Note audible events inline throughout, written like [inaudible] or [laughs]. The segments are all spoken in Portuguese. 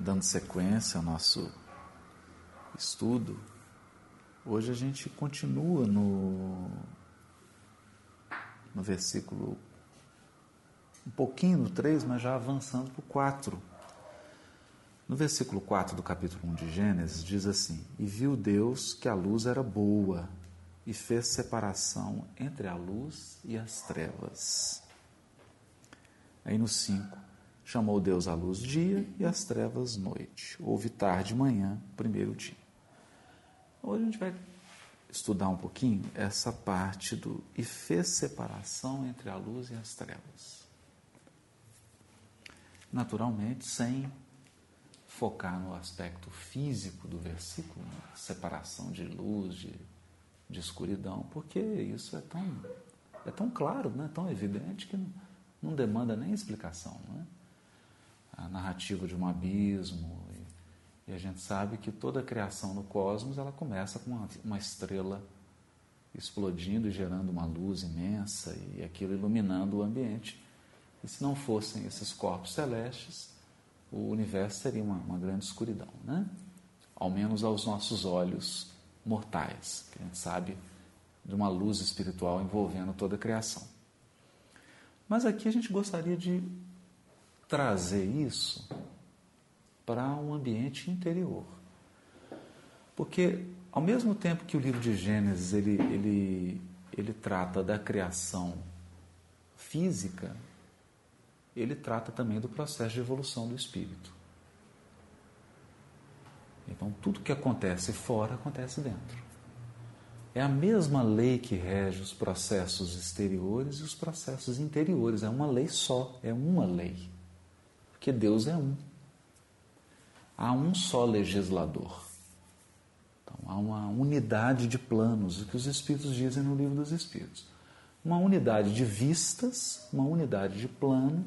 dando sequência ao nosso estudo, hoje a gente continua no, no versículo um pouquinho no 3, mas já avançando para o 4. No versículo 4 do capítulo 1 de Gênesis, diz assim: E viu Deus que a luz era boa, e fez separação entre a luz e as trevas. Aí no 5, chamou Deus a luz dia e as trevas noite. Houve tarde e manhã, primeiro dia. Hoje a gente vai estudar um pouquinho essa parte do e fez separação entre a luz e as trevas. Naturalmente, sem focar no aspecto físico do versículo, né? separação de luz, de, de escuridão, porque isso é tão, é tão claro, né? tão evidente que não, não demanda nem explicação. Né? A narrativa de um abismo, e, e, a gente sabe que toda a criação no cosmos ela começa com uma, uma estrela explodindo e gerando uma luz imensa e aquilo iluminando o ambiente. E se não fossem esses corpos celestes, o universo seria uma, uma grande escuridão, né? Ao menos aos nossos olhos mortais, que a gente sabe de uma luz espiritual envolvendo toda a criação. Mas aqui a gente gostaria de trazer isso para um ambiente interior. Porque ao mesmo tempo que o livro de Gênesis ele, ele, ele trata da criação física, ele trata também do processo de evolução do espírito. Então, tudo que acontece fora acontece dentro. É a mesma lei que rege os processos exteriores e os processos interiores. É uma lei só, é uma lei. Porque Deus é um. Há um só legislador. Então, há uma unidade de planos, o que os Espíritos dizem no livro dos Espíritos uma unidade de vistas, uma unidade de plano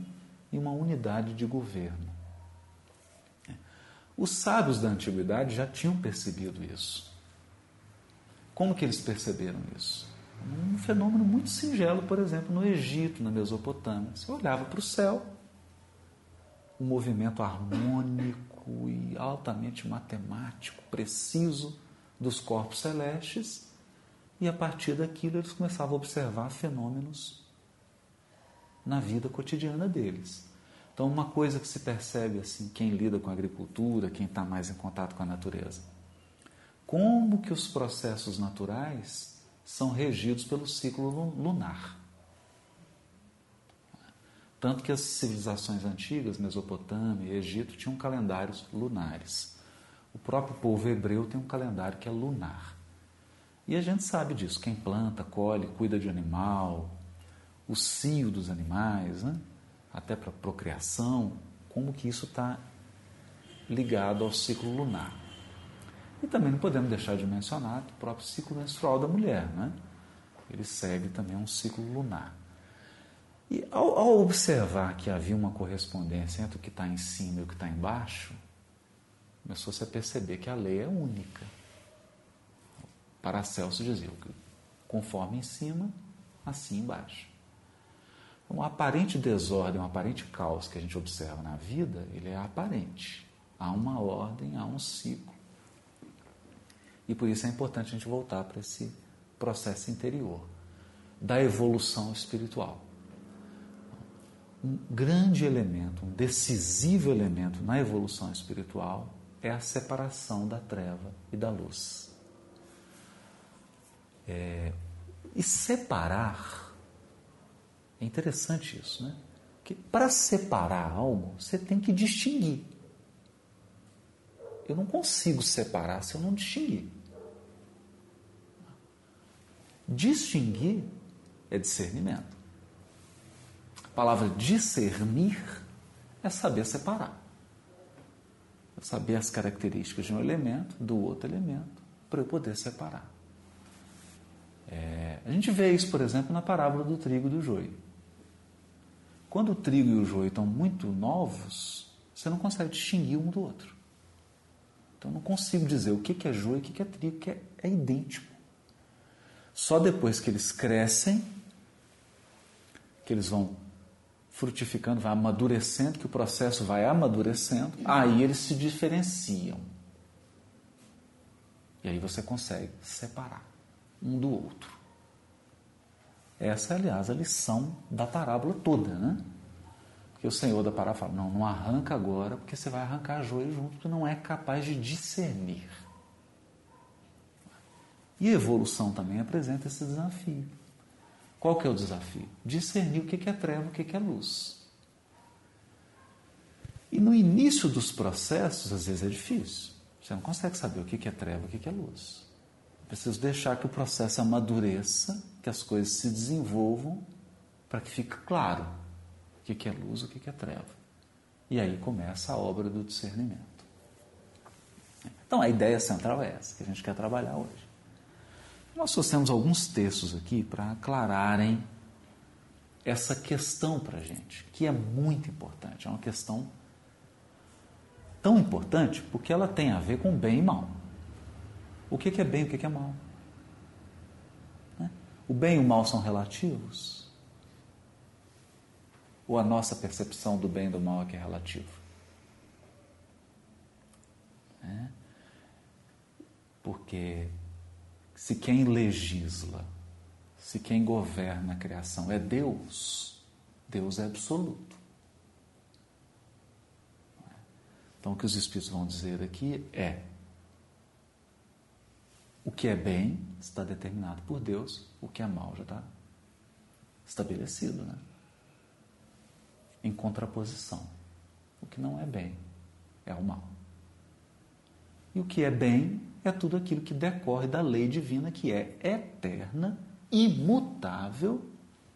e uma unidade de governo. Os sábios da antiguidade já tinham percebido isso. Como que eles perceberam isso? Um fenômeno muito singelo, por exemplo, no Egito, na Mesopotâmia. Você olhava para o céu, um movimento harmônico e altamente matemático, preciso dos corpos celestes, e a partir daquilo eles começavam a observar fenômenos na vida cotidiana deles. Então, uma coisa que se percebe assim, quem lida com a agricultura, quem está mais em contato com a natureza, como que os processos naturais são regidos pelo ciclo lunar. Tanto que as civilizações antigas, Mesopotâmia e Egito, tinham calendários lunares. O próprio povo hebreu tem um calendário que é lunar. E a gente sabe disso. Quem planta, colhe, cuida de animal, o cio dos animais, né? até para procriação, como que isso está ligado ao ciclo lunar. E também não podemos deixar de mencionar o próprio ciclo menstrual da mulher, né? Ele segue também um ciclo lunar. E ao, ao observar que havia uma correspondência entre o que está em cima e o que está embaixo, começou-se a perceber que a lei é única. Paracelso dizia que conforme em cima, assim embaixo. Um aparente desordem, um aparente caos que a gente observa na vida, ele é aparente. Há uma ordem, há um ciclo. E por isso é importante a gente voltar para esse processo interior da evolução espiritual. Um grande elemento, um decisivo elemento na evolução espiritual é a separação da treva e da luz. É, e separar é interessante isso, né? Que para separar algo, você tem que distinguir. Eu não consigo separar se eu não distinguir. Distinguir é discernimento. A palavra discernir é saber separar. É saber as características de um elemento do outro elemento para eu poder separar. É, a gente vê isso, por exemplo, na parábola do trigo e do joio. Quando o trigo e o joio estão muito novos, você não consegue distinguir um do outro. Então não consigo dizer o que é joio e o que é trigo, que é, é idêntico. Só depois que eles crescem, que eles vão frutificando, vai amadurecendo, que o processo vai amadurecendo, aí eles se diferenciam. E aí você consegue separar um do outro. Essa, aliás, a lição da parábola toda, né? Que o Senhor da parábola fala: não, não arranca agora, porque você vai arrancar joia junto, porque não é capaz de discernir. E evolução também apresenta esse desafio. Qual que é o desafio? Discernir o que é treva, o que é luz. E no início dos processos, às vezes é difícil. Você não consegue saber o que é treva, o que é luz. Preciso deixar que o processo amadureça, que as coisas se desenvolvam, para que fique claro o que é luz, o que é treva. E aí começa a obra do discernimento. Então a ideia central é essa que a gente quer trabalhar hoje. Nós trouxemos alguns textos aqui para aclararem essa questão para a gente, que é muito importante. É uma questão tão importante porque ela tem a ver com bem e mal. O que é bem e o que é mal? Né? O bem e o mal são relativos? Ou a nossa percepção do bem e do mal é que é relativa? É? Porque se quem legisla, se quem governa a criação é Deus, Deus é absoluto. Então, o que os Espíritos vão dizer aqui é: o que é bem está determinado por Deus, o que é mal já está estabelecido, né? Em contraposição. O que não é bem é o mal. E o que é bem é tudo aquilo que decorre da lei divina, que é eterna, imutável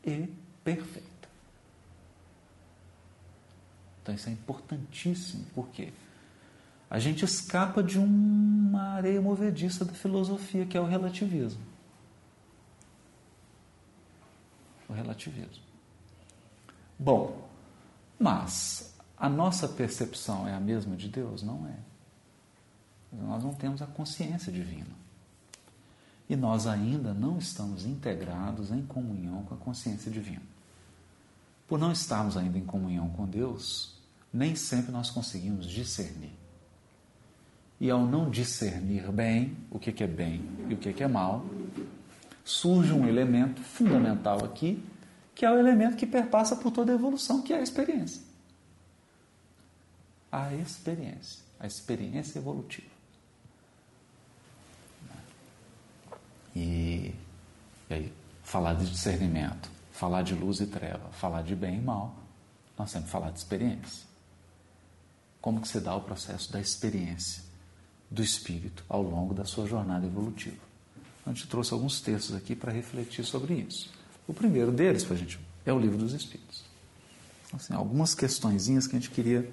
e perfeita. Então isso é importantíssimo, porque a gente escapa de uma areia movediça da filosofia, que é o relativismo. O relativismo. Bom, mas a nossa percepção é a mesma de Deus? Não é. Nós não temos a consciência divina. E nós ainda não estamos integrados em comunhão com a consciência divina. Por não estarmos ainda em comunhão com Deus, nem sempre nós conseguimos discernir. E ao não discernir bem o que é bem e o que é mal, surge um elemento fundamental aqui, que é o elemento que perpassa por toda a evolução, que é a experiência. A experiência, a experiência evolutiva. E, e aí, falar de discernimento, falar de luz e treva, falar de bem e mal, nós temos que falar de experiência. Como que se dá o processo da experiência do espírito ao longo da sua jornada evolutiva? A gente trouxe alguns textos aqui para refletir sobre isso. O primeiro deles, para a gente, é o livro dos Espíritos. Então, assim, algumas questõezinhas que a gente queria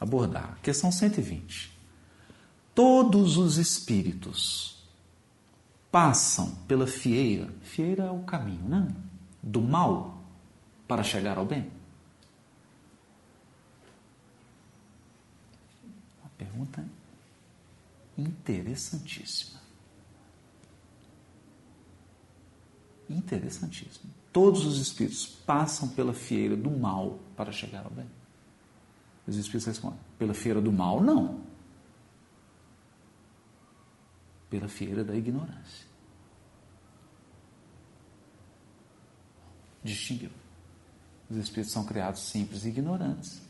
abordar. Questão 120. Todos os espíritos passam pela fieira, fieira é o caminho, né? Do mal para chegar ao bem? Uma pergunta interessantíssima. Interessantíssima. Todos os espíritos passam pela fieira do mal para chegar ao bem. Os espíritos respondem: pela fieira do mal, não. Pela fieira da ignorância. Distinguiu. Os espíritos são criados simples e ignorantes.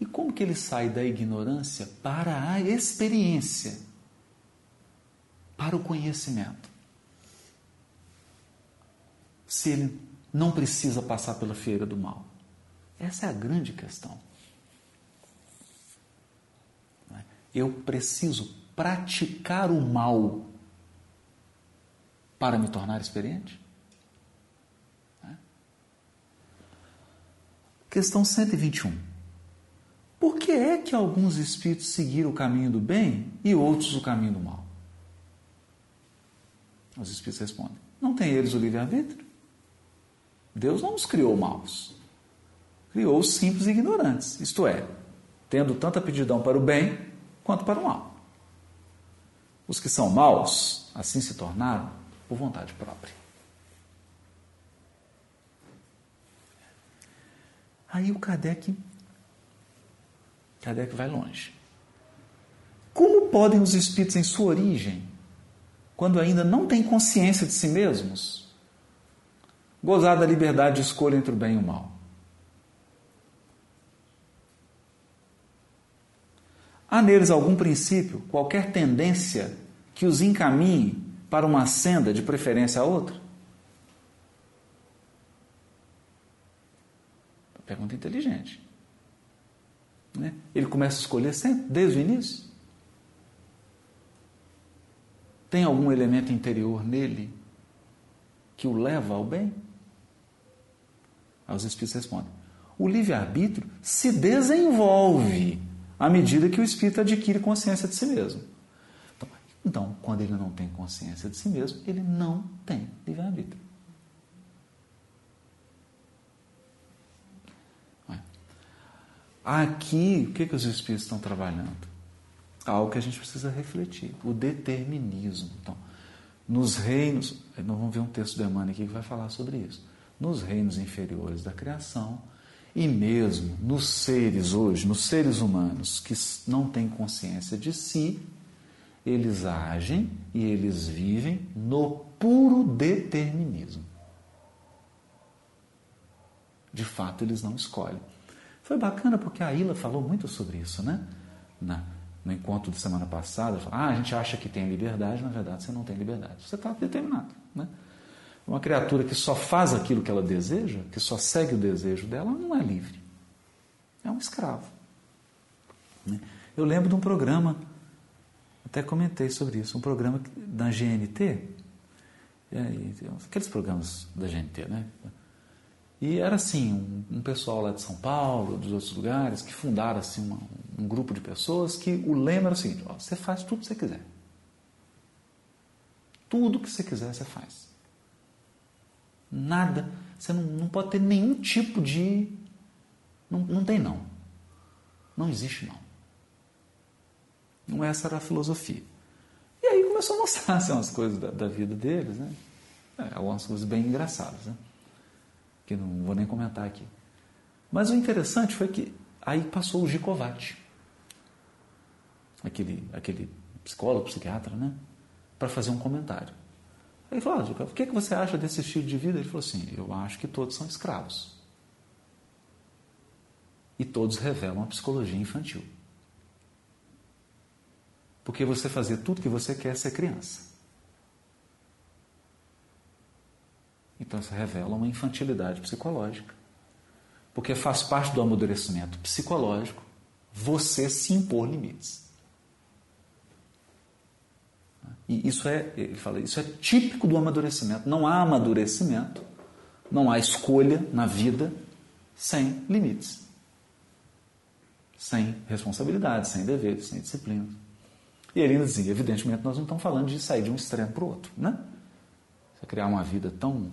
E como que ele sai da ignorância para a experiência, para o conhecimento? Se ele não precisa passar pela feira do mal. Essa é a grande questão. Eu preciso praticar o mal para me tornar experiente? Né? Questão 121. Por que é que alguns espíritos seguiram o caminho do bem e outros o caminho do mal? Os espíritos respondem: Não tem eles o livre-arbítrio? Deus não os criou maus. Criou os simples e ignorantes, isto é, tendo tanta aptidão para o bem quanto para o mal. Os que são maus, assim se tornaram por vontade própria. Aí o Kardec, Kardec vai longe. Como podem os espíritos em sua origem, quando ainda não têm consciência de si mesmos, gozar da liberdade de escolha entre o bem e o mal? Há neles algum princípio, qualquer tendência que os encaminhe para uma senda de preferência a outra? Pergunta inteligente. Né? Ele começa a escolher sempre, desde o início. Tem algum elemento interior nele que o leva ao bem? Aí os Espíritos respondem: o livre-arbítrio se desenvolve à medida que o espírito adquire consciência de si mesmo. Então, então quando ele não tem consciência de si mesmo, ele não tem livre-arbítrio. Aqui, o que, que os espíritos estão trabalhando? Algo que a gente precisa refletir: o determinismo. Então, nos reinos, nós vamos ver um texto do Emmanuel aqui que vai falar sobre isso. Nos reinos inferiores da criação, e mesmo nos seres hoje, nos seres humanos que não têm consciência de si, eles agem e eles vivem no puro determinismo. De fato, eles não escolhem. Foi bacana porque a Ila falou muito sobre isso, né? Na, no encontro de semana passada, falou, ah, a gente acha que tem liberdade, na verdade você não tem liberdade. Você está determinado, né? Uma criatura que só faz aquilo que ela deseja, que só segue o desejo dela, não é livre. É um escravo. Né? Eu lembro de um programa, até comentei sobre isso, um programa da GNT, aqueles programas da GNT, né? E era assim, um, um, pessoal lá de São Paulo, dos outros lugares, que fundaram assim, uma, um grupo de pessoas que o lema era o seguinte, ó, você faz tudo que você quiser. Tudo que você quiser, você faz. Nada. Você não, não pode ter nenhum tipo de. Não, não tem não. Não existe não. Não essa era a filosofia. E aí começou a mostrar assim, umas coisas da, da vida deles, né? É, algumas coisas bem engraçadas, né? Que não vou nem comentar aqui. Mas o interessante foi que aí passou o Gicovati, aquele, aquele psicólogo, psiquiatra, né? Para fazer um comentário. Ele falou, ah, o que, que você acha desse estilo de vida? Ele falou assim, eu acho que todos são escravos. E todos revelam a psicologia infantil. Porque você fazer tudo que você quer é ser criança. Então isso revela uma infantilidade psicológica. Porque faz parte do amadurecimento psicológico você se impor limites. E isso é, ele fala, isso é típico do amadurecimento. Não há amadurecimento, não há escolha na vida sem limites, sem responsabilidade, sem deveres, sem disciplina. E ele ainda dizia, evidentemente, nós não estamos falando de sair de um extremo para o outro, né? Você criar uma vida tão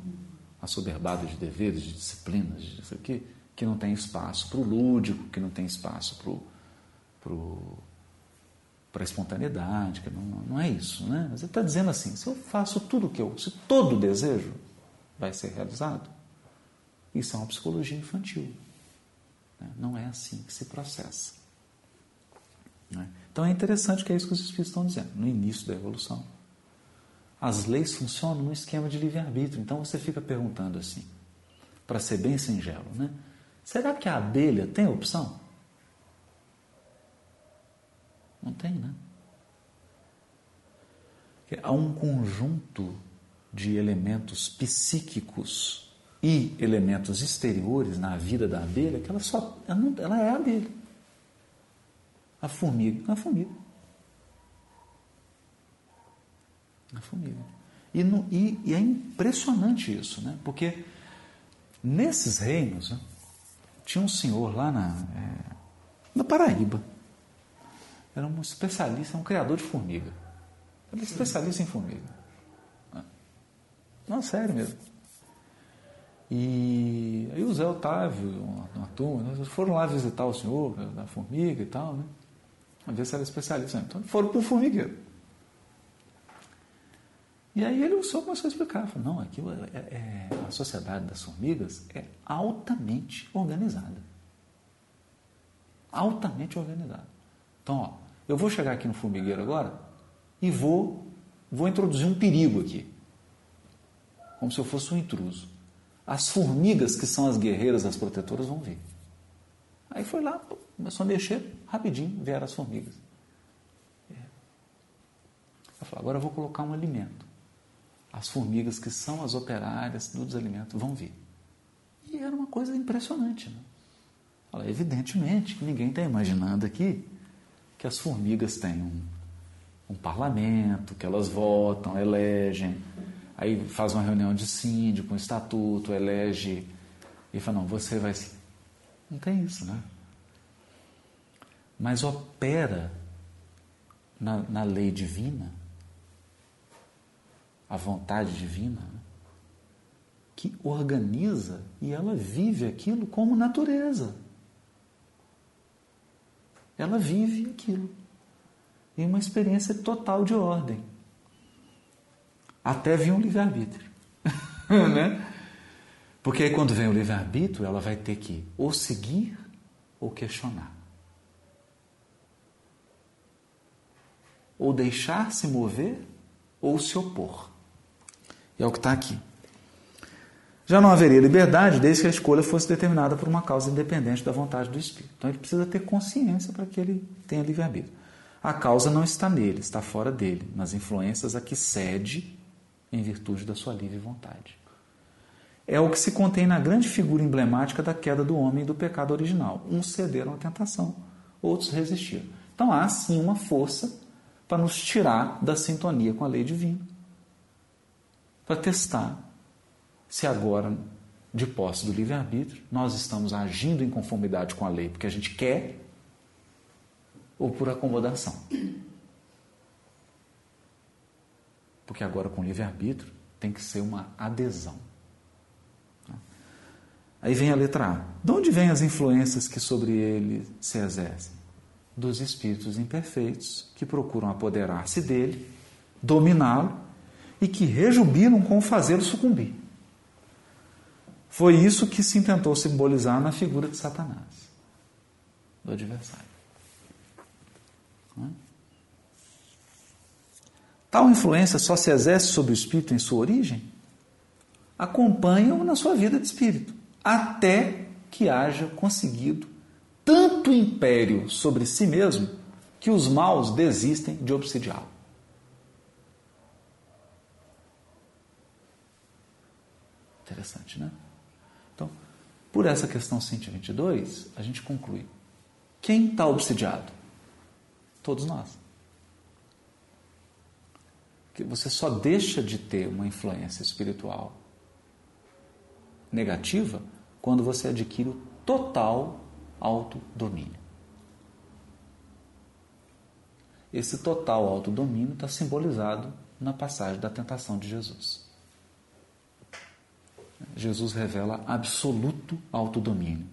assoberbada de deveres, de disciplinas, de isso aqui, que não tem espaço para o lúdico, que não tem espaço para o para a espontaneidade, que não, não é isso, né? Mas ele está dizendo assim: se eu faço tudo o que eu, se todo desejo vai ser realizado, isso é uma psicologia infantil. Né? Não é assim que se processa. Né? Então é interessante que é isso que os Espíritos estão dizendo, no início da evolução. As leis funcionam no esquema de livre-arbítrio. Então você fica perguntando assim, para ser bem singelo, né? Será que a abelha tem opção? Não tem, né? Há um conjunto de elementos psíquicos e elementos exteriores na vida da abelha que ela só ela, não, ela é a abelha. A formiga, a formiga. A formiga. E, no, e, e, é impressionante isso, né? Porque nesses reinos né, tinha um senhor lá na, é, na Paraíba era um especialista, um criador de formiga. Era especialista em formiga. Não, sério mesmo. E aí o Zé Otávio, uma, uma turma, né, foram lá visitar o senhor da formiga e tal, né? A ver se era especialista. Então foram para o formigueiro. E aí ele só começou a explicar. Falou, não, aqui é, é, a sociedade das formigas é altamente organizada. Altamente organizada. Então, ó, eu vou chegar aqui no formigueiro agora e vou, vou introduzir um perigo aqui. Como se eu fosse um intruso. As formigas, que são as guerreiras, as protetoras, vão vir. Aí foi lá, começou a mexer, rapidinho vieram as formigas. É. Eu falei, agora eu vou colocar um alimento. As formigas, que são as operárias dos alimentos, vão vir. E era uma coisa impressionante. Né? Falei, evidentemente, ninguém está imaginando aqui que as formigas têm um, um parlamento, que elas votam, elegem, aí faz uma reunião de síndico, um estatuto, elege, e fala, não, você vai não tem isso, né? Mas opera na, na lei divina, a vontade divina, que organiza e ela vive aquilo como natureza. Ela vive aquilo. Em uma experiência total de ordem. Até vir um livre-arbítrio. [laughs] né? Porque aí quando vem o livre-arbítrio, ela vai ter que ou seguir ou questionar. Ou deixar-se mover ou se opor. E é o que está aqui. Já não haveria liberdade desde que a escolha fosse determinada por uma causa independente da vontade do espírito. Então ele precisa ter consciência para que ele tenha livre-arbítrio. A causa não está nele, está fora dele, nas influências a que cede em virtude da sua livre vontade é o que se contém na grande figura emblemática da queda do homem e do pecado original. Uns cederam à tentação, outros resistiram. Então há sim uma força para nos tirar da sintonia com a lei divina, para testar se agora, de posse do livre-arbítrio, nós estamos agindo em conformidade com a lei porque a gente quer ou por acomodação. Porque agora com livre-arbítrio tem que ser uma adesão. Aí vem a letra A. De onde vêm as influências que sobre ele se exercem? Dos espíritos imperfeitos que procuram apoderar-se dele, dominá-lo e que rejubilam com fazê-lo sucumbir. Foi isso que se tentou simbolizar na figura de Satanás, do adversário. É? Tal influência só se exerce sobre o espírito em sua origem? Acompanha-o na sua vida de espírito até que haja conseguido tanto império sobre si mesmo que os maus desistem de obsidiá-lo. Interessante, né? Por essa questão 122, a gente conclui: quem está obsidiado? Todos nós. Que você só deixa de ter uma influência espiritual negativa quando você adquire o total autodomínio. Esse total autodomínio está simbolizado na passagem da tentação de Jesus. Jesus revela absoluto autodomínio.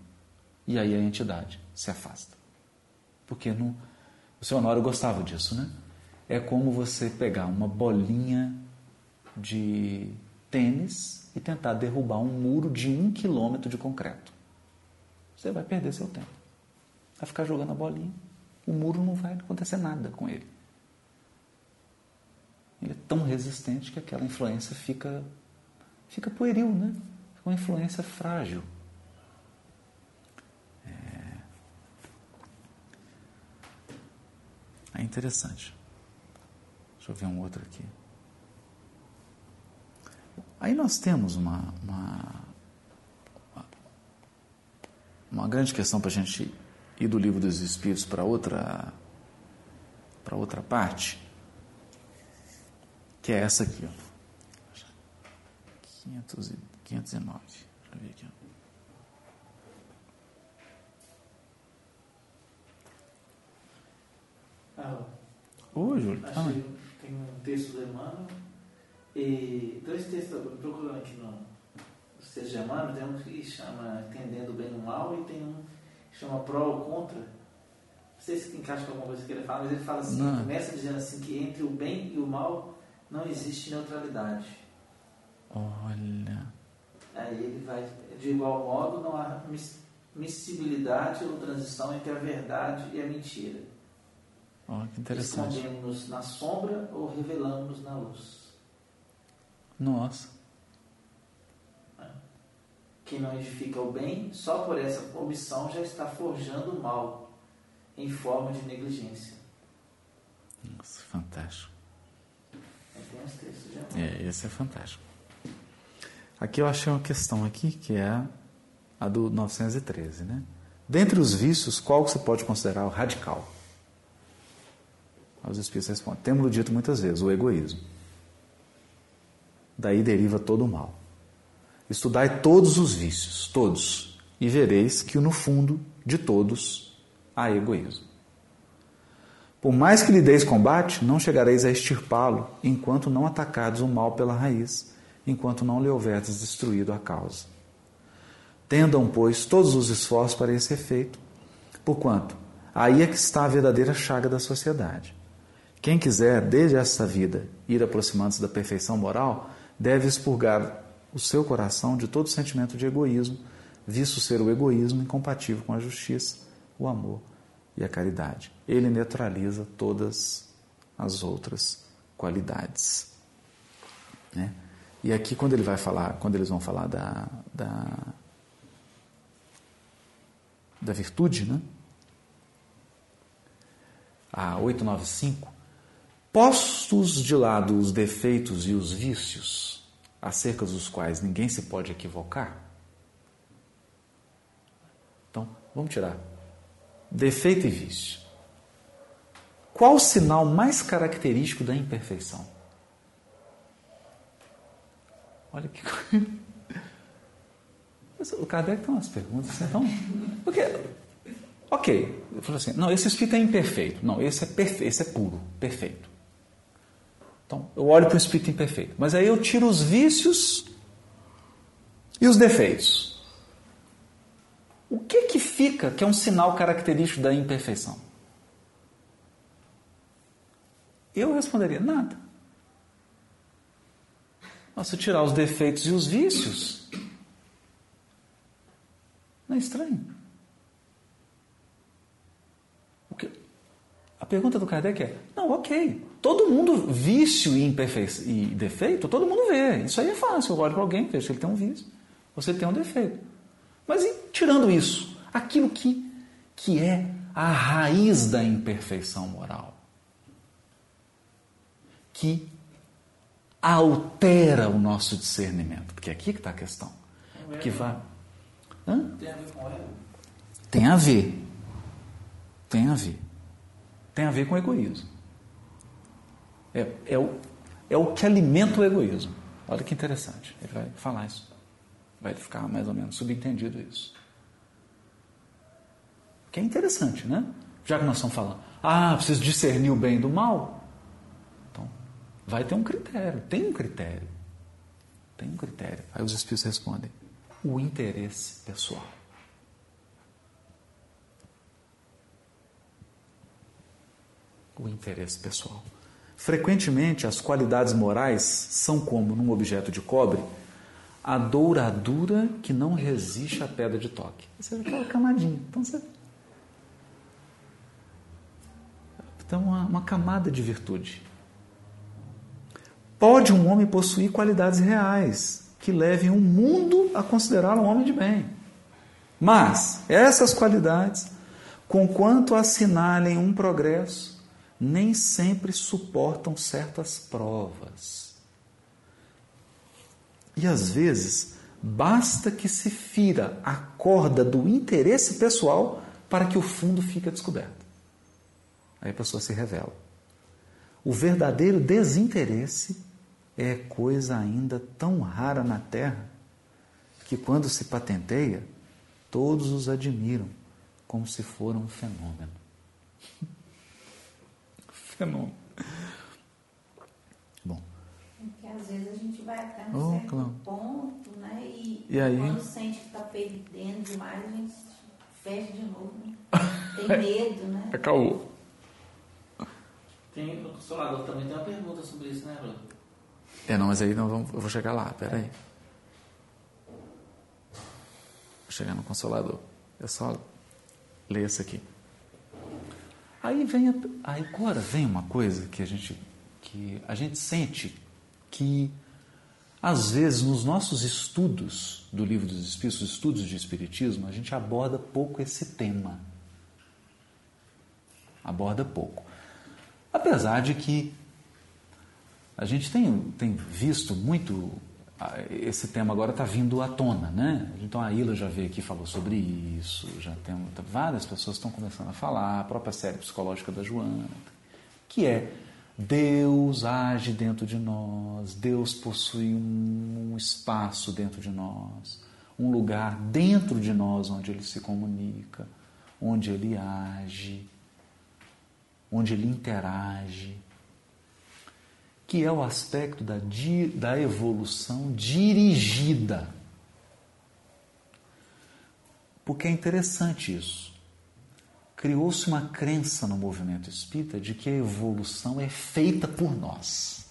E aí a entidade se afasta. Porque o seu Honório gostava disso, né? É como você pegar uma bolinha de tênis e tentar derrubar um muro de um quilômetro de concreto. Você vai perder seu tempo. Vai ficar jogando a bolinha, o muro não vai acontecer nada com ele. Ele é tão resistente que aquela influência fica, fica pueril, né? Uma influência frágil. É, é interessante. Deixa eu ver um outro aqui. Aí nós temos uma, uma, uma grande questão para a gente ir do livro dos Espíritos para outra, para outra parte, que é essa aqui. Ó. 500 e, 509. Deixa eu ver aqui. Ah, Ô, Júlio. Tem um texto do Emmanuel e dois textos, procurando aqui no texto de Emmanuel, tem um que chama Entendendo o Bem e o Mal e tem um que chama Pró ou Contra. Não sei se encaixa com alguma coisa que ele fala, mas ele fala assim, Não. começa dizendo assim que entre o bem e o mal não existe neutralidade. Olha. Aí ele vai, de igual modo, não há miscibilidade ou transição entre a verdade e a mentira. Oh, que interessante. Escondemos-nos na sombra ou revelamos-nos na luz. Nossa. Quem não edifica o bem, só por essa omissão já está forjando o mal em forma de negligência. Nossa, fantástico. É, esse é fantástico. Aqui eu achei uma questão aqui que é a do 913, né? Dentre os vícios, qual você pode considerar o radical? Os espíritos respondem: temos dito muitas vezes, o egoísmo. Daí deriva todo o mal. Estudai todos os vícios, todos, e vereis que no fundo de todos há egoísmo. Por mais que lhe deis combate, não chegareis a extirpá-lo enquanto não atacardes o mal pela raiz, enquanto não lhe houverdes destruído a causa. Tendam, pois, todos os esforços para esse efeito, porquanto aí é que está a verdadeira chaga da sociedade. Quem quiser, desde esta vida, ir aproximando-se da perfeição moral, deve expurgar o seu coração de todo sentimento de egoísmo, visto ser o egoísmo incompatível com a justiça, o amor e a caridade. Ele neutraliza todas as outras qualidades. Né? E aqui quando ele vai falar, quando eles vão falar da, da, da virtude, né? A 895, postos de lado os defeitos e os vícios, acerca dos quais ninguém se pode equivocar. Então, vamos tirar defeito e vício. Qual o sinal mais característico da imperfeição? Olha que [laughs] O Kardec tem umas perguntas, então. Porque, ok, eu falo assim, não, esse espírito é imperfeito. Não, esse é perfeito, esse é puro, perfeito. Então, eu olho para o espírito imperfeito. Mas aí eu tiro os vícios e os defeitos. O que que fica que é um sinal característico da imperfeição? Eu responderia: nada. Eu tirar os defeitos e os vícios, não é estranho. A pergunta do Kardec é: não, ok. Todo mundo, vício e, imperfeição, e defeito, todo mundo vê. Isso aí é fácil. Eu olho para alguém, vejo que ele tem um vício, você tem um defeito. Mas e, tirando isso, aquilo que, que é a raiz da imperfeição moral, que altera o nosso discernimento, porque é aqui que está a questão. Que vai. Hã? Tem a ver com? Tem a ver. Tem a ver. Tem a ver com egoísmo. É, é, o, é o que alimenta o egoísmo. Olha que interessante. Ele vai falar isso. Vai ficar mais ou menos subentendido isso. Que é interessante, né? Já que nós estamos falando, ah, preciso discernir o bem do mal. Vai ter um critério. Tem um critério. Tem um critério. Aí os espíritos respondem: o interesse pessoal. O interesse pessoal. Frequentemente, as qualidades morais são como, num objeto de cobre, a douradura que não resiste à pedra de toque. Você vê aquela camadinha. Então, você... então uma, uma camada de virtude. Pode um homem possuir qualidades reais que levem o mundo a considerá-lo um homem de bem. Mas essas qualidades, conquanto assinalem um progresso, nem sempre suportam certas provas. E às vezes, basta que se fira a corda do interesse pessoal para que o fundo fique descoberto. Aí a pessoa se revela. O verdadeiro desinteresse é coisa ainda tão rara na Terra que, quando se patenteia, todos os admiram como se for um fenômeno. [laughs] fenômeno. Bom. Porque às vezes a gente vai até um oh, certo claro. ponto, né? E, e aí? quando sente que está perdendo demais, a gente fecha de novo. Né? [laughs] Tem medo, né? É caô. Tem, o Consolador também tem uma pergunta sobre isso, né, Bruno? É, não, mas aí não eu vou chegar lá, peraí. Vou chegar no Consolador. É só ler esse aqui. Aí vem a, aí agora vem uma coisa que a gente que a gente sente que às vezes nos nossos estudos do livro dos Espíritos, estudos de espiritismo, a gente aborda pouco esse tema. Aborda pouco. Apesar de que a gente tem, tem visto muito esse tema agora está vindo à tona, né? Então a Ila já veio aqui falou sobre isso, já tem várias pessoas estão começando a falar, a própria série psicológica da Joana, que é Deus age dentro de nós, Deus possui um espaço dentro de nós, um lugar dentro de nós onde ele se comunica, onde ele age, onde ele interage que é o aspecto da, da evolução dirigida. Porque é interessante isso. Criou-se uma crença no movimento espírita de que a evolução é feita por nós.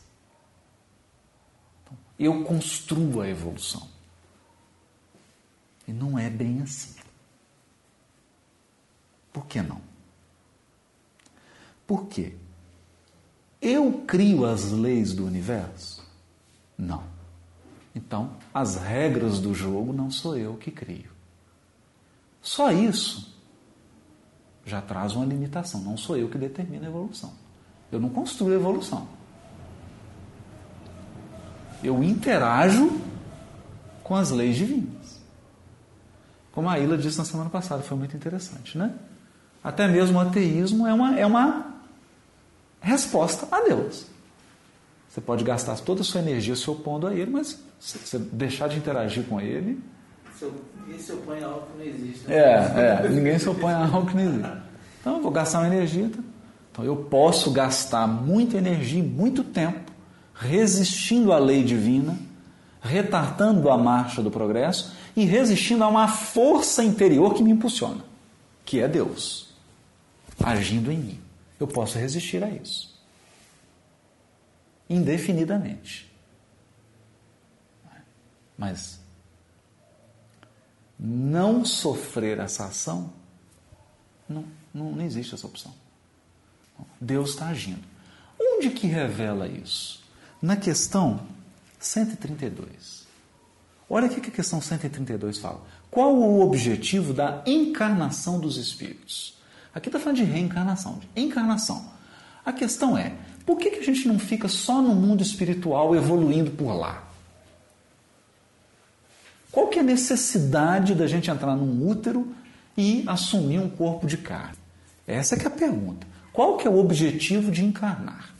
Então, eu construo a evolução. E não é bem assim. Por que não? Por quê? Eu crio as leis do universo? Não. Então, as regras do jogo não sou eu que crio. Só isso já traz uma limitação. Não sou eu que determino a evolução. Eu não construo a evolução. Eu interajo com as leis divinas. Como a Ilha disse na semana passada, foi muito interessante, né? Até mesmo o ateísmo é uma, é uma resposta a Deus. Você pode gastar toda a sua energia se opondo a Ele, mas se você deixar de interagir com Ele. Ninguém se opõe a algo que não existe. Né? É, é, ninguém se opõe a algo que não existe. Então, eu vou gastar uma energia. Tá? Então, eu posso gastar muita energia e muito tempo resistindo à lei divina, retardando a marcha do progresso e resistindo a uma força interior que me impulsiona, que é Deus, agindo em mim eu posso resistir a isso. Indefinidamente. Mas não sofrer essa ação, não, não, não existe essa opção. Deus está agindo. Onde que revela isso? Na questão 132. Olha o que a questão 132 fala. Qual o objetivo da encarnação dos espíritos? Aqui está falando de reencarnação, de encarnação. A questão é, por que, que a gente não fica só no mundo espiritual evoluindo por lá? Qual que é a necessidade da gente entrar num útero e assumir um corpo de carne? Essa é é a pergunta. Qual que é o objetivo de encarnar?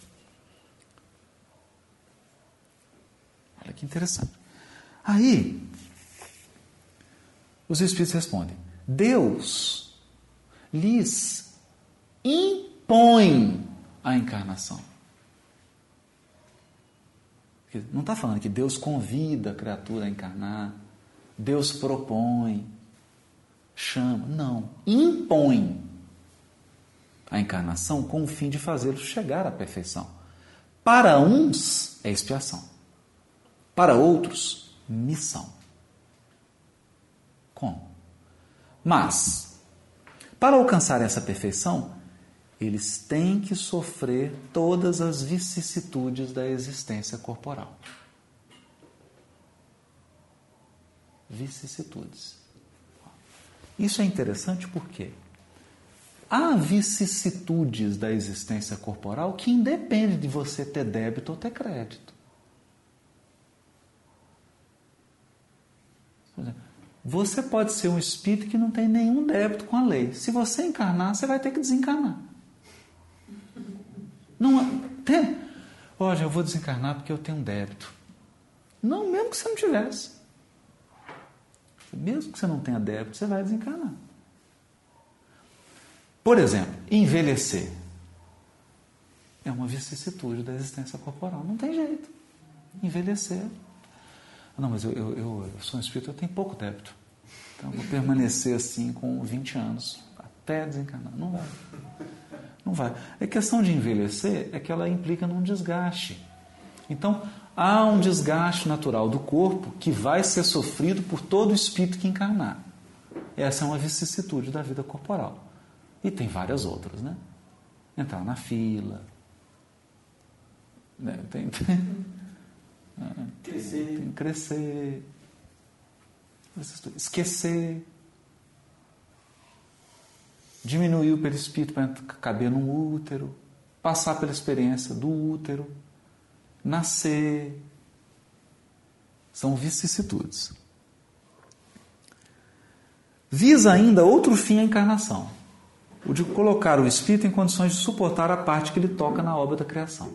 Olha que interessante. Aí, os Espíritos respondem: Deus lhes impõe a encarnação. Não está falando que Deus convida a criatura a encarnar, Deus propõe, chama. Não, impõe a encarnação com o fim de fazê-los chegar à perfeição. Para uns é expiação, para outros, missão. Como? Mas para alcançar essa perfeição, eles têm que sofrer todas as vicissitudes da existência corporal. Vicissitudes. Isso é interessante porque há vicissitudes da existência corporal que independem de você ter débito ou ter crédito. Por exemplo, você pode ser um espírito que não tem nenhum débito com a lei. Se você encarnar, você vai ter que desencarnar. Não tem. Olha, eu vou desencarnar porque eu tenho um débito. Não, mesmo que você não tivesse. Mesmo que você não tenha débito, você vai desencarnar. Por exemplo, envelhecer. É uma vicissitude da existência corporal. Não tem jeito. Envelhecer não, mas eu, eu, eu, sou um espírito, eu tenho pouco débito. Então eu vou permanecer assim com 20 anos, até desencarnar. Não vai. Não vai. A questão de envelhecer é que ela implica num desgaste. Então, há um desgaste natural do corpo que vai ser sofrido por todo o espírito que encarnar. Essa é uma vicissitude da vida corporal. E tem várias outras, né? Entrar na fila. Né? Tem, tem, Crescer. crescer. Esquecer. Diminuir o perispírito para caber no útero. Passar pela experiência do útero. Nascer. São vicissitudes. Visa ainda outro fim à encarnação o de colocar o espírito em condições de suportar a parte que lhe toca na obra da criação.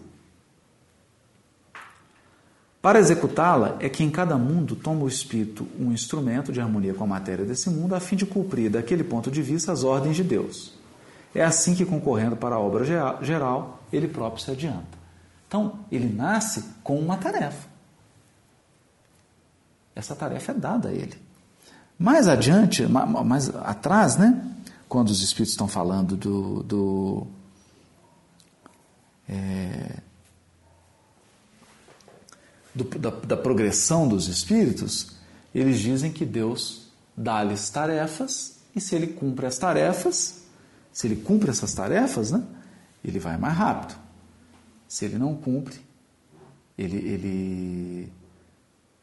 Para executá-la, é que em cada mundo toma o espírito um instrumento de harmonia com a matéria desse mundo, a fim de cumprir, daquele ponto de vista, as ordens de Deus. É assim que, concorrendo para a obra geral, ele próprio se adianta. Então, ele nasce com uma tarefa. Essa tarefa é dada a ele. Mais adiante, mais atrás, né? quando os espíritos estão falando do, do é, do, da, da, progressão dos espíritos, eles dizem que Deus dá-lhes tarefas e se ele cumpre as tarefas, se ele cumpre essas tarefas, né, ele vai mais rápido. Se ele não cumpre, ele, ele,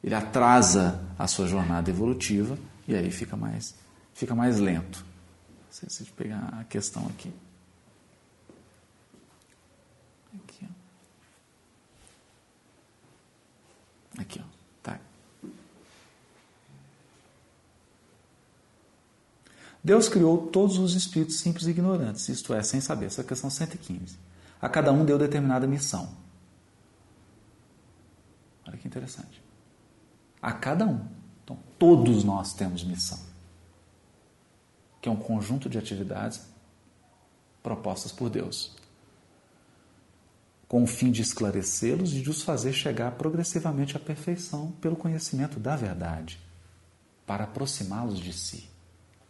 ele atrasa a sua jornada evolutiva e aí fica mais, fica mais lento. Se você pegar a questão. Aqui, ó. Aqui, ó. Tá. Deus criou todos os espíritos simples e ignorantes, isto é, sem saber. Essa é a questão 115. A cada um deu determinada missão. Olha que interessante. A cada um. Então, todos nós temos missão que é um conjunto de atividades propostas por Deus, com o fim de esclarecê-los e de os fazer chegar progressivamente à perfeição pelo conhecimento da verdade, para aproximá-los de si.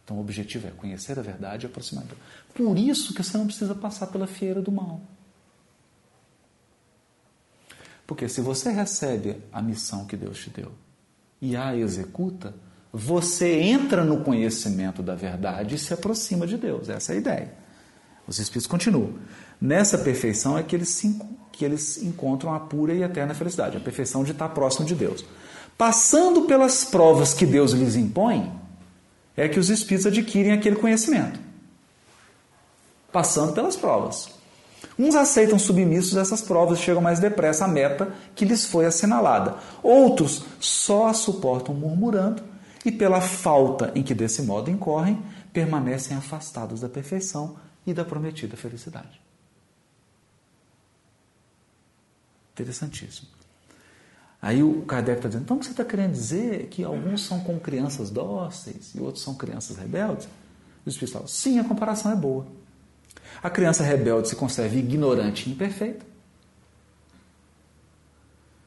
Então, o objetivo é conhecer a verdade e aproximar. Por isso que você não precisa passar pela fieira do mal. Porque se você recebe a missão que Deus te deu e a executa, você entra no conhecimento da verdade e se aproxima de Deus. Essa é a ideia. Os Espíritos continuam. Nessa perfeição é que eles, se, que eles encontram a pura e eterna felicidade, a perfeição de estar próximo de Deus. Passando pelas provas que Deus lhes impõe, é que os Espíritos adquirem aquele conhecimento. Passando pelas provas. Uns aceitam submissos essas provas e chegam mais depressa à meta que lhes foi assinalada. Outros só a suportam murmurando e pela falta em que desse modo incorrem, permanecem afastados da perfeição e da prometida felicidade. Interessantíssimo. Aí o Kardec está dizendo, então você está querendo dizer que alguns são como crianças dóceis e outros são crianças rebeldes? O Espírito fala, sim, a comparação é boa. A criança rebelde se conserva ignorante e imperfeita,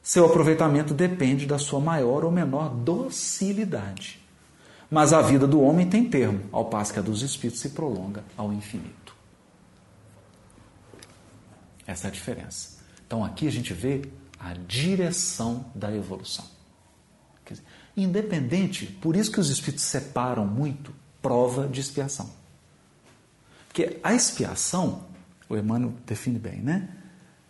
seu aproveitamento depende da sua maior ou menor docilidade. Mas a vida do homem tem termo, ao passo que a dos espíritos se prolonga ao infinito. Essa é a diferença. Então aqui a gente vê a direção da evolução. Dizer, independente, por isso que os espíritos separam muito prova de expiação. Porque a expiação, o Emmanuel define bem, né?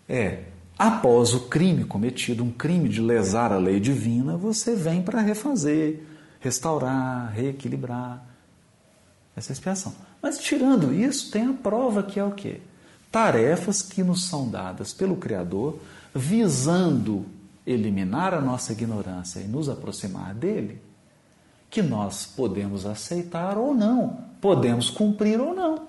É Após o crime cometido, um crime de lesar a lei divina, você vem para refazer, restaurar, reequilibrar essa expiação. Mas tirando isso, tem a prova que é o quê? Tarefas que nos são dadas pelo Criador, visando eliminar a nossa ignorância e nos aproximar dele, que nós podemos aceitar ou não, podemos cumprir ou não.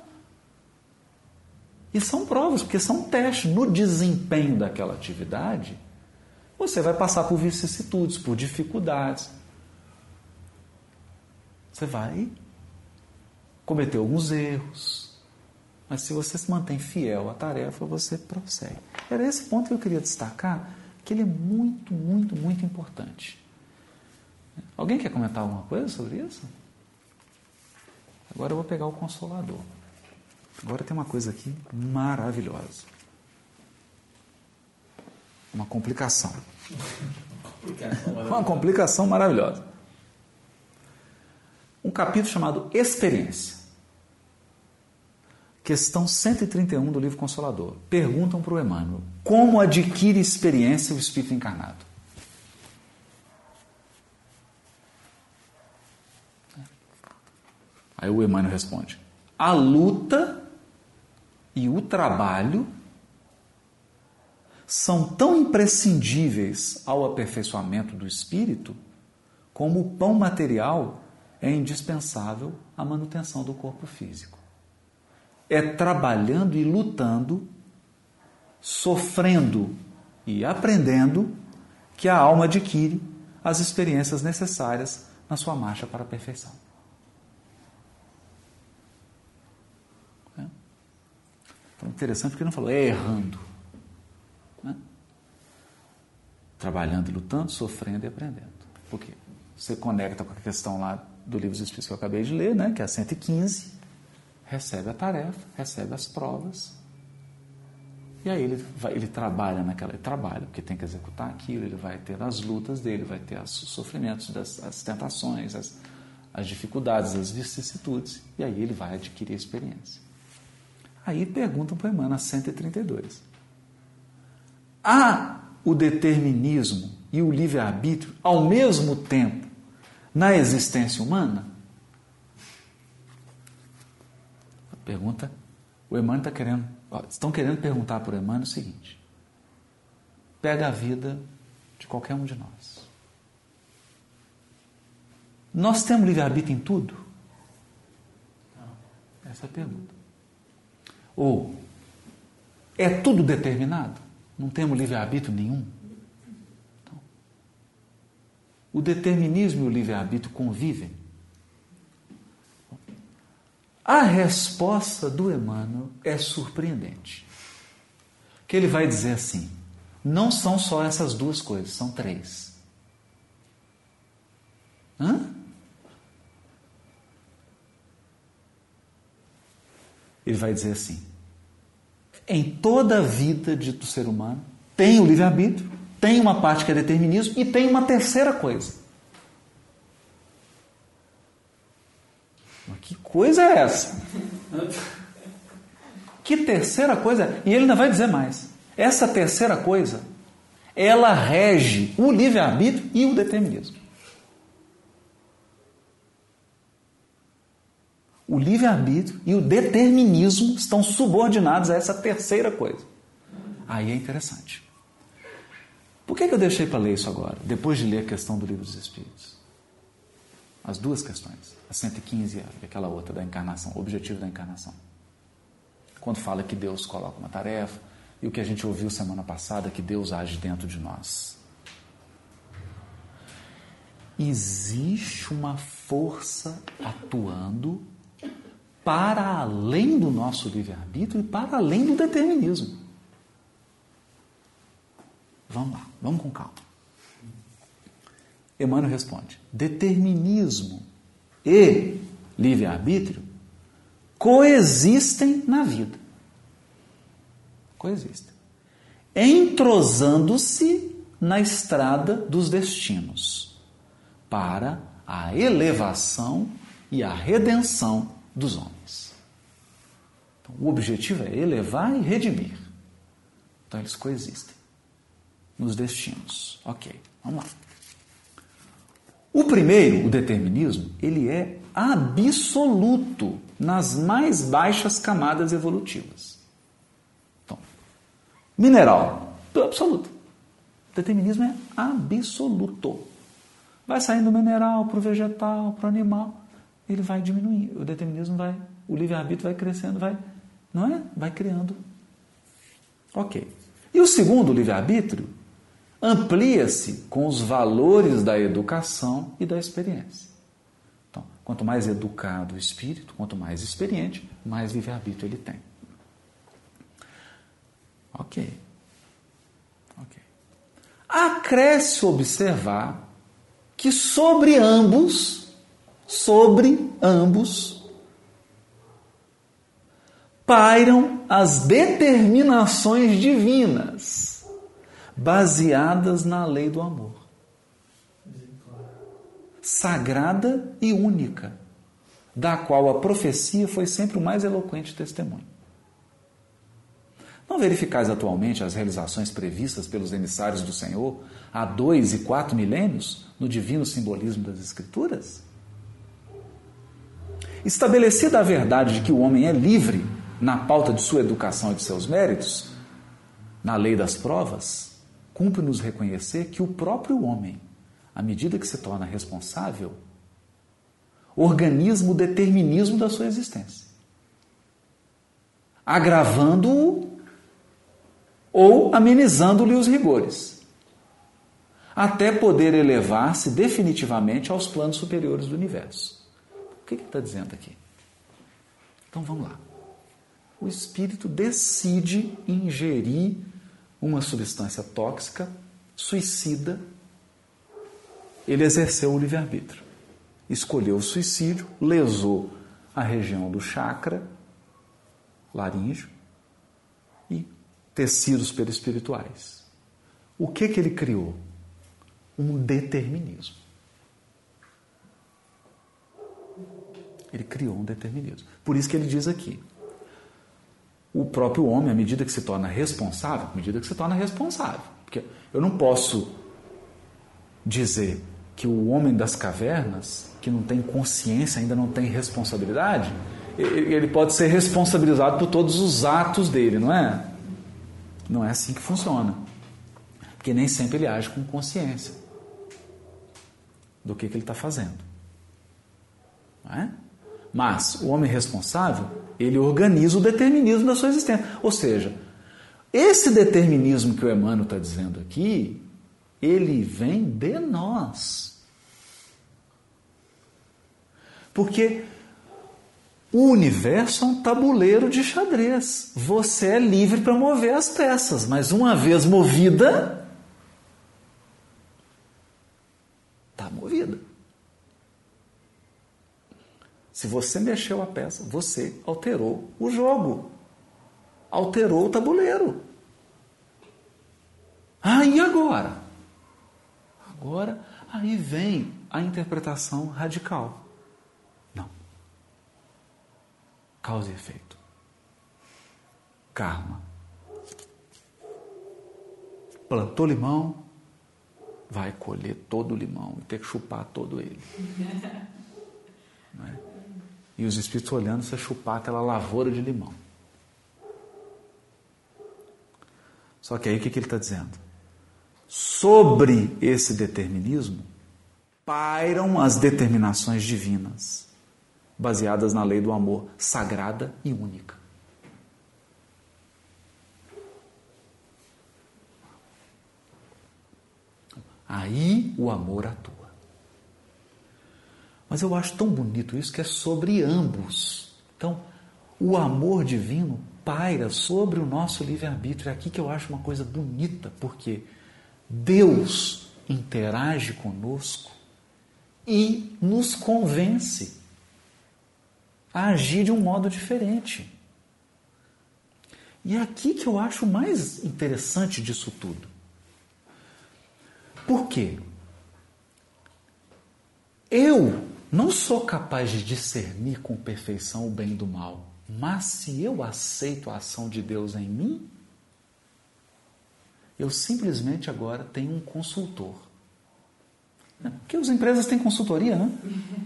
E são provas, porque são testes. No desempenho daquela atividade, você vai passar por vicissitudes, por dificuldades. Você vai cometer alguns erros. Mas se você se mantém fiel à tarefa, você prossegue. Era esse ponto que eu queria destacar, que ele é muito, muito, muito importante. Alguém quer comentar alguma coisa sobre isso? Agora eu vou pegar o consolador. Agora tem uma coisa aqui maravilhosa. uma complicação. Uma complicação maravilhosa. Um capítulo chamado Experiência. Questão 131 do livro Consolador. Perguntam para o Emmanuel: Como adquire experiência o espírito encarnado? Aí o Emmanuel responde: A luta e o trabalho são tão imprescindíveis ao aperfeiçoamento do espírito como o pão material é indispensável à manutenção do corpo físico. É trabalhando e lutando, sofrendo e aprendendo que a alma adquire as experiências necessárias na sua marcha para a perfeição. É. Então, interessante porque ele não falou é errando. Né? Trabalhando e lutando, sofrendo e aprendendo. Por quê? Você conecta com a questão lá do livro dos Espíritos que eu acabei de ler, né? que é a 115, recebe a tarefa, recebe as provas, e aí ele, vai, ele trabalha naquela, ele trabalha, porque tem que executar aquilo, ele vai ter as lutas dele, vai ter os sofrimentos, das, as tentações, as, as dificuldades, as vicissitudes, e aí ele vai adquirir experiência. Aí perguntam para Emmanuel, 132. Há o determinismo e o livre-arbítrio ao mesmo tempo na existência humana? A pergunta, o Emmanuel está querendo, ó, estão querendo perguntar para o Emmanuel o seguinte: pega a vida de qualquer um de nós. Nós temos livre-arbítrio em tudo? Essa é a pergunta. Ou é tudo determinado? Não temos livre-arbítrio nenhum? Então, o determinismo e o livre-arbítrio convivem? A resposta do Emmanuel é surpreendente. Que ele vai dizer assim: não são só essas duas coisas, são três. Hã? Ele vai dizer assim: em toda a vida de, do ser humano tem o livre-arbítrio, tem uma parte que é determinismo e tem uma terceira coisa. Mas que coisa é essa? Que terceira coisa? E ele ainda vai dizer mais. Essa terceira coisa, ela rege o livre-arbítrio e o determinismo. O livre-arbítrio e o determinismo estão subordinados a essa terceira coisa. Aí é interessante. Por que, eu deixei para ler isso agora, depois de ler a questão do livro dos Espíritos? As duas questões, a 115 e aquela outra da encarnação, o objetivo da encarnação. Quando fala que Deus coloca uma tarefa, e o que a gente ouviu semana passada, que Deus age dentro de nós. Existe uma força atuando para além do nosso livre-arbítrio e para além do determinismo. Vamos lá, vamos com calma. Emmanuel responde: determinismo e livre-arbítrio coexistem na vida. Coexistem. Entrosando-se na estrada dos destinos para a elevação e a redenção dos homens. Então, o objetivo é elevar e redimir. Então eles coexistem nos destinos. Ok, vamos lá. O primeiro, o determinismo, ele é absoluto nas mais baixas camadas evolutivas. Então, mineral, absoluto. Determinismo é absoluto. Vai saindo do mineral para o vegetal, para o animal ele vai diminuir. O determinismo vai, o livre-arbítrio vai crescendo, vai, não é? Vai criando. Ok. E o segundo, o livre-arbítrio, amplia-se com os valores da educação e da experiência. Então, quanto mais educado o espírito, quanto mais experiente, mais livre-arbítrio ele tem. Ok. Ok. Acresce observar que sobre ambos sobre ambos pairam as determinações divinas, baseadas na lei do amor. Sagrada e única, da qual a profecia foi sempre o mais eloquente testemunho. Não verificais atualmente as realizações previstas pelos emissários do Senhor há dois e quatro milênios no divino simbolismo das Escrituras? Estabelecida a verdade de que o homem é livre na pauta de sua educação e de seus méritos, na lei das provas, cumpre-nos reconhecer que o próprio homem, à medida que se torna responsável, organiza o determinismo da sua existência, agravando-o ou amenizando-lhe os rigores, até poder elevar-se definitivamente aos planos superiores do universo. O que ele está dizendo aqui? Então vamos lá. O espírito decide ingerir uma substância tóxica, suicida. Ele exerceu o livre-arbítrio. Escolheu o suicídio, lesou a região do chakra laríngeo e tecidos perispirituais. O que, que ele criou? Um determinismo. Ele criou um determinismo. Por isso que ele diz aqui: o próprio homem, à medida que se torna responsável, à medida que se torna responsável. Porque eu não posso dizer que o homem das cavernas, que não tem consciência, ainda não tem responsabilidade, ele pode ser responsabilizado por todos os atos dele, não é? Não é assim que funciona. Porque nem sempre ele age com consciência do que, que ele está fazendo. É? Mas o homem responsável, ele organiza o determinismo da sua existência. Ou seja, esse determinismo que o Emmanuel está dizendo aqui, ele vem de nós. Porque o universo é um tabuleiro de xadrez. Você é livre para mover as peças, mas uma vez movida, está movida. Se você mexeu a peça, você alterou o jogo. Alterou o tabuleiro. Ah, e agora? Agora, aí vem a interpretação radical. Não. Causa e efeito. Karma. Plantou limão, vai colher todo o limão e ter que chupar todo ele. [laughs] Não é? E os espíritos olhando você chupar aquela lavoura de limão. Só que aí o que, que ele está dizendo? Sobre esse determinismo pairam as determinações divinas, baseadas na lei do amor, sagrada e única. Aí o amor atua. Mas eu acho tão bonito isso que é sobre ambos. Então, o amor divino paira sobre o nosso livre-arbítrio. É aqui que eu acho uma coisa bonita, porque Deus interage conosco e nos convence a agir de um modo diferente. E é aqui que eu acho mais interessante disso tudo. Por quê? Eu não sou capaz de discernir com perfeição o bem do mal, mas se eu aceito a ação de Deus em mim, eu simplesmente agora tenho um consultor. Porque as empresas têm consultoria, né?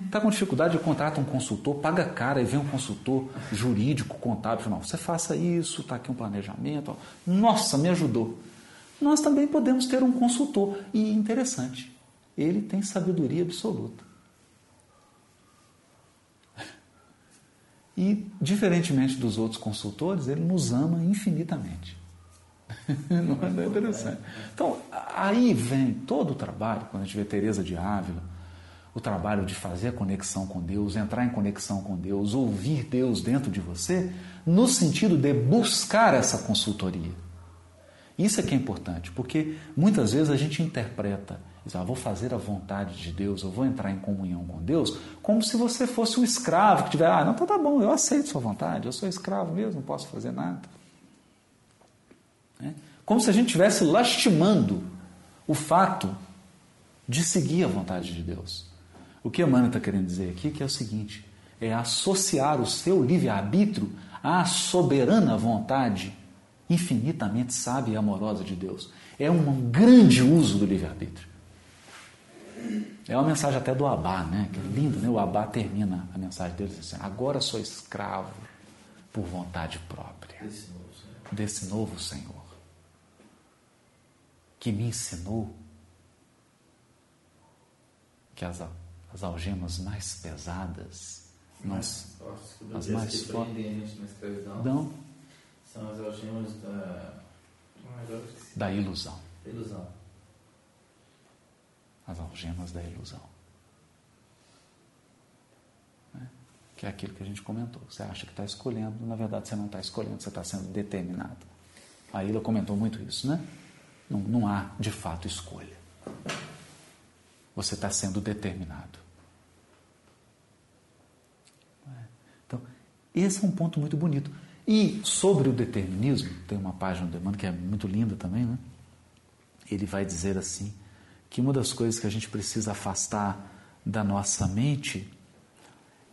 Está com dificuldade, contrata um consultor, paga cara e vem um consultor jurídico, contábil. Não, você faça isso, está aqui um planejamento. Nossa, me ajudou. Nós também podemos ter um consultor. E interessante, ele tem sabedoria absoluta. E, diferentemente dos outros consultores, ele nos ama infinitamente. [laughs] Não é interessante? Então, aí vem todo o trabalho, quando a gente vê Teresa de Ávila, o trabalho de fazer a conexão com Deus, entrar em conexão com Deus, ouvir Deus dentro de você, no sentido de buscar essa consultoria. Isso é que é importante, porque muitas vezes a gente interpreta ah, vou fazer a vontade de Deus, eu vou entrar em comunhão com Deus, como se você fosse um escravo que tiver, ah, não, tá, tá bom, eu aceito sua vontade, eu sou escravo mesmo, não posso fazer nada. É? Como se a gente estivesse lastimando o fato de seguir a vontade de Deus. O que Emmanuel está querendo dizer aqui que é o seguinte: é associar o seu livre-arbítrio à soberana vontade infinitamente sábia e amorosa de Deus. É um grande uso do livre-arbítrio. É uma mensagem até do Abá, né? Que é lindo, né? O Abá termina a mensagem dele assim: agora sou escravo por vontade própria Desse novo Senhor. desse novo Senhor que me ensinou que as, as algemas mais pesadas não que as mais fortes. prendem são as algemas da. Da ilusão. Da ilusão. As algemas da ilusão. Né? Que é aquilo que a gente comentou. Você acha que está escolhendo, na verdade você não está escolhendo, você está sendo determinado. A Ilha comentou muito isso, né? Não, não há de fato escolha. Você está sendo determinado. Então, esse é um ponto muito bonito. E sobre o determinismo, tem uma página do Emmanuel que é muito linda também, né? Ele vai dizer assim que uma das coisas que a gente precisa afastar da nossa mente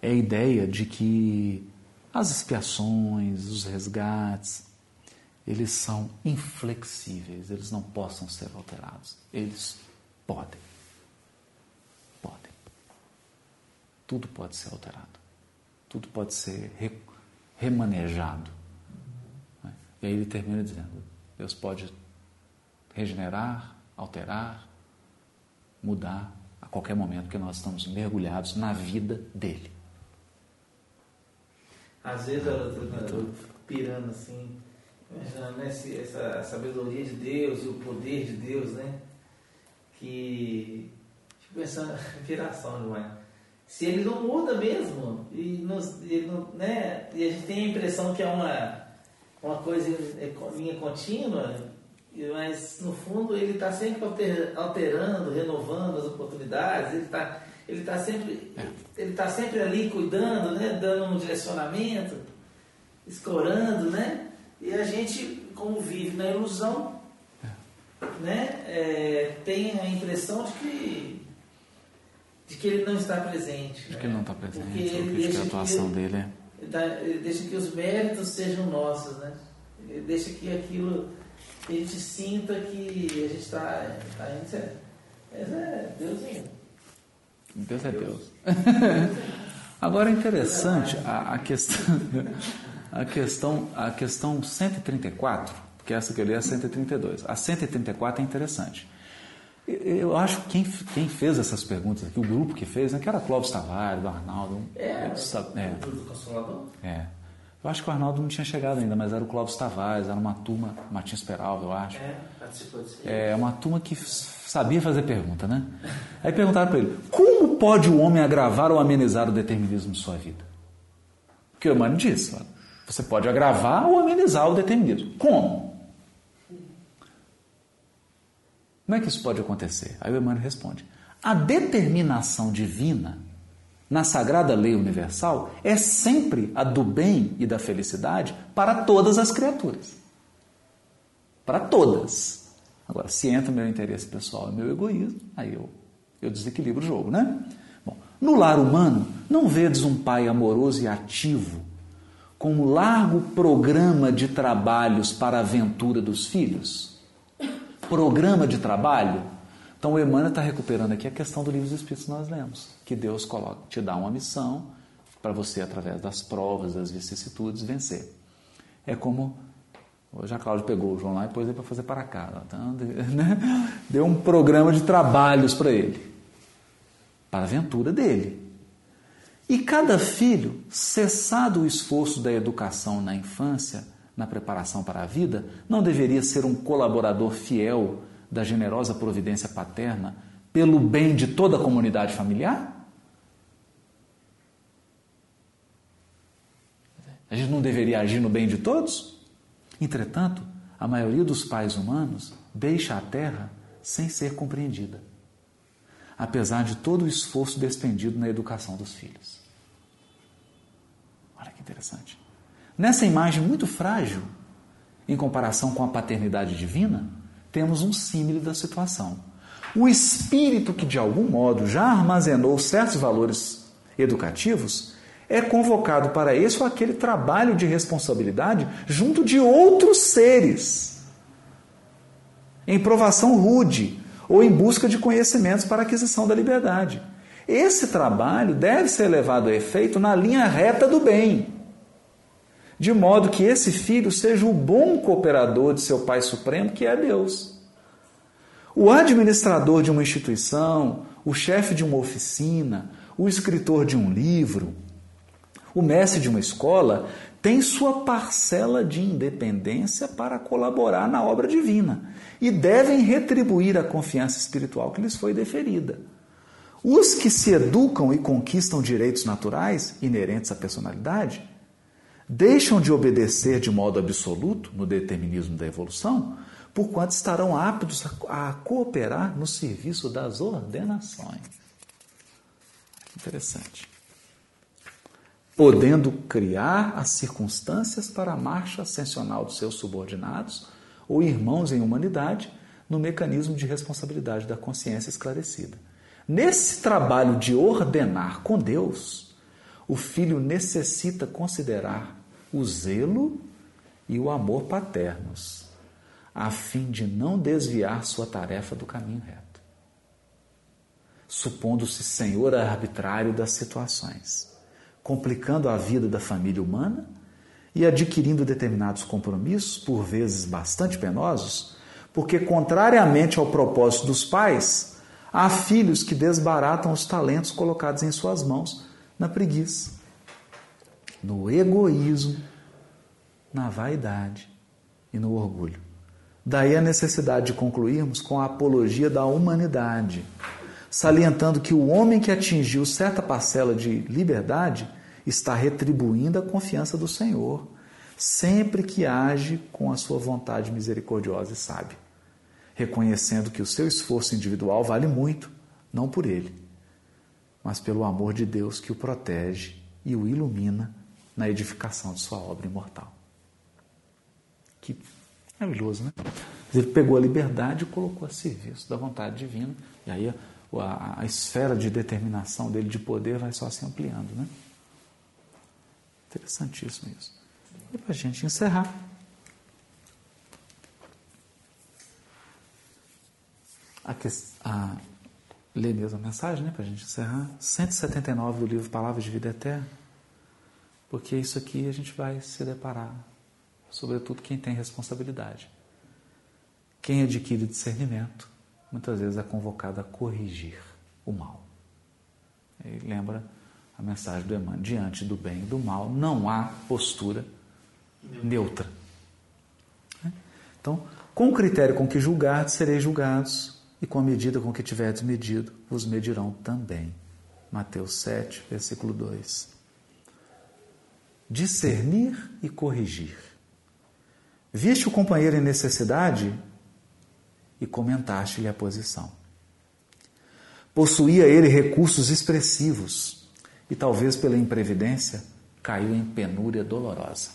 é a ideia de que as expiações, os resgates, eles são inflexíveis, eles não possam ser alterados. Eles podem. Podem. Tudo pode ser alterado. Tudo pode ser re, remanejado. E aí ele termina dizendo: Deus pode regenerar, alterar, mudar a qualquer momento, porque nós estamos mergulhados na vida dele. Às vezes eu, eu, eu fico pirando assim, imaginando né, essa sabedoria de Deus e o poder de Deus, né? Que. Fico pensando, piração [laughs] demais. Se ele não muda mesmo, e, nos, e né, e a gente tem a impressão que é uma, uma coisa linha contínua, mas no fundo ele está sempre alter- alterando, renovando as oportunidades, ele está ele tá sempre, ele tá sempre ali cuidando, né, dando um direcionamento, escorando, né? E a gente, como vive na ilusão, né, é, tem a impressão de que, de que ele não está presente. De né? que ele não está presente, Porque ele que, de que deixa a atuação que- dele é. deixa que os méritos sejam nossos, né? Ele deixa que aquilo que a gente sinta que a gente está tá indo certo. Mas é, Deus é. Deus é Deus. [laughs] Agora é interessante a, a questão, [laughs] a questão, a questão 134, porque essa que eu li é a 132. A 134 é interessante. Eu- acho que quem, quem fez essas perguntas aqui, o grupo que fez, né, que era Clóvis Tavares, o Arnaldo. É, eles sa- é, do, do Consolador. é. Eu acho que o Arnaldo não tinha chegado ainda, mas era o Clóvis Tavares, era uma turma, Martins Peralva, eu acho. É, participou disso. É uma turma que sabia fazer pergunta, né? Aí perguntaram para ele: como pode o homem agravar ou amenizar o determinismo de sua vida? Porque o Emmanuel disse: você pode agravar ou amenizar o determinismo. Como? Como é que isso pode acontecer? Aí o Emmanuel responde: a determinação divina na sagrada lei universal é sempre a do bem e da felicidade para todas as criaturas. Para todas. Agora, se entra meu interesse pessoal e meu egoísmo, aí eu, eu desequilibro o jogo, né? Bom, no lar humano, não vedes um pai amoroso e ativo, com um largo programa de trabalhos para a ventura dos filhos? Programa de trabalho? Então o Emmanuel está recuperando aqui a questão do livro dos Espíritos que nós lemos, que Deus coloca, te dá uma missão para você, através das provas, das vicissitudes, vencer. É como Hoje a Cláudia pegou o João lá e pôs ele para fazer para cá. Então, né? Deu um programa de trabalhos para ele, para a aventura dele. E cada filho, cessado o esforço da educação na infância, na preparação para a vida, não deveria ser um colaborador fiel da generosa providência paterna pelo bem de toda a comunidade familiar? A gente não deveria agir no bem de todos? Entretanto, a maioria dos pais humanos deixa a terra sem ser compreendida, apesar de todo o esforço despendido na educação dos filhos. Olha que interessante. Nessa imagem muito frágil, em comparação com a paternidade divina, temos um símile da situação. O espírito que de algum modo já armazenou certos valores educativos é convocado para esse ou aquele trabalho de responsabilidade junto de outros seres, em provação rude ou em busca de conhecimentos para aquisição da liberdade. Esse trabalho deve ser levado a efeito na linha reta do bem, de modo que esse filho seja o bom cooperador de seu Pai Supremo, que é Deus. O administrador de uma instituição, o chefe de uma oficina, o escritor de um livro, o mestre de uma escola tem sua parcela de independência para colaborar na obra divina e devem retribuir a confiança espiritual que lhes foi deferida. Os que se educam e conquistam direitos naturais inerentes à personalidade deixam de obedecer de modo absoluto no determinismo da evolução, porquanto estarão aptos a cooperar no serviço das ordenações. Interessante podendo criar as circunstâncias para a marcha ascensional dos seus subordinados ou irmãos em humanidade no mecanismo de responsabilidade da consciência esclarecida. Nesse trabalho de ordenar com Deus, o filho necessita considerar o zelo e o amor paternos, a fim de não desviar sua tarefa do caminho reto, supondo-se senhor arbitrário das situações complicando a vida da família humana e adquirindo determinados compromissos, por vezes bastante penosos, porque, contrariamente ao propósito dos pais, há filhos que desbaratam os talentos colocados em suas mãos na preguiça, no egoísmo, na vaidade e no orgulho. Daí a necessidade de concluirmos com a apologia da humanidade salientando que o homem que atingiu certa parcela de liberdade está retribuindo a confiança do Senhor, sempre que age com a sua vontade misericordiosa e sábia, reconhecendo que o seu esforço individual vale muito, não por ele, mas pelo amor de Deus que o protege e o ilumina na edificação de sua obra imortal. Que maravilhoso, né? Ele pegou a liberdade e colocou a serviço da vontade divina, e aí a, a esfera de determinação dele, de poder, vai só se ampliando. Né? Interessantíssimo isso. E para a gente encerrar. A, a, ler mesmo a mensagem, né, para a gente encerrar. 179 do livro Palavras de Vida Eterna. Porque isso aqui a gente vai se deparar, sobretudo quem tem responsabilidade. Quem adquire discernimento muitas vezes é convocado a corrigir o mal. E lembra a mensagem do Emmanuel: diante do bem e do mal não há postura neutra. Então, com o critério com que julgardes, sereis julgados, e com a medida com que tiverdes medido, vos medirão também. Mateus 7, versículo 2. Discernir e corrigir. Viste o companheiro em necessidade, e comentaste-lhe a posição. Possuía ele recursos expressivos e, talvez pela imprevidência, caiu em penúria dolorosa.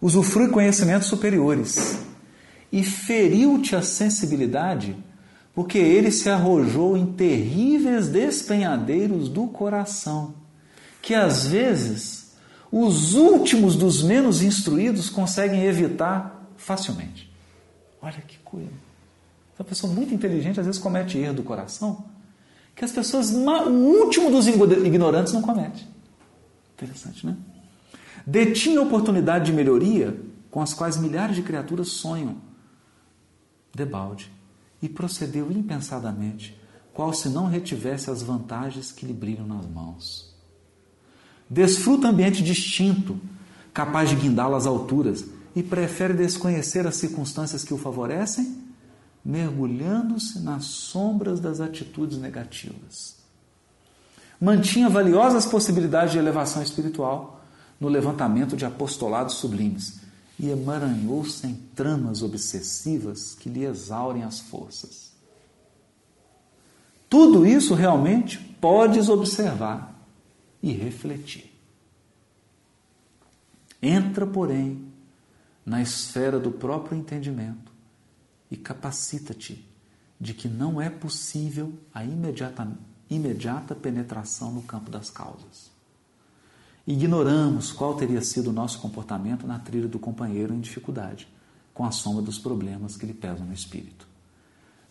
Usufrui conhecimentos superiores e feriu-te a sensibilidade, porque ele se arrojou em terríveis despenhadeiros do coração, que às vezes os últimos dos menos instruídos conseguem evitar facilmente. Olha que coisa. Uma pessoa muito inteligente às vezes comete erro do coração que as pessoas, o último dos ignorantes, não comete. Interessante, né? Detinha oportunidade de melhoria com as quais milhares de criaturas sonham. Debalde. E procedeu impensadamente, qual se não retivesse as vantagens que lhe brilham nas mãos. Desfruta ambiente distinto, capaz de guindá-lo às alturas, e prefere desconhecer as circunstâncias que o favorecem, mergulhando-se nas sombras das atitudes negativas. Mantinha valiosas possibilidades de elevação espiritual no levantamento de apostolados sublimes e emaranhou-se em tramas obsessivas que lhe exaurem as forças. Tudo isso realmente podes observar e refletir. Entra, porém, na esfera do próprio entendimento e capacita-te de que não é possível a imediata, imediata penetração no campo das causas. Ignoramos qual teria sido o nosso comportamento na trilha do companheiro em dificuldade, com a soma dos problemas que lhe pesam no espírito.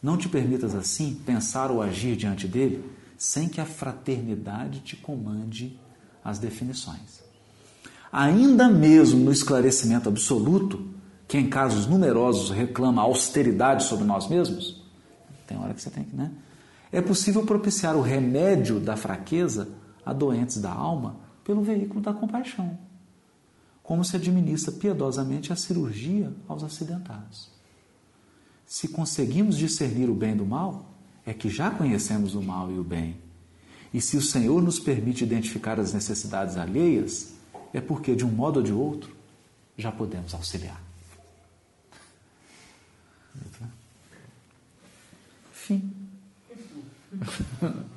Não te permitas assim pensar ou agir diante dele sem que a fraternidade te comande as definições. Ainda mesmo no esclarecimento absoluto, que em casos numerosos reclama austeridade sobre nós mesmos, tem hora que você tem que, né? É possível propiciar o remédio da fraqueza a doentes da alma pelo veículo da compaixão, como se administra piedosamente a cirurgia aos acidentados. Se conseguimos discernir o bem do mal, é que já conhecemos o mal e o bem. E se o Senhor nos permite identificar as necessidades alheias, é porque, de um modo ou de outro, já podemos auxiliar. Fim. [laughs]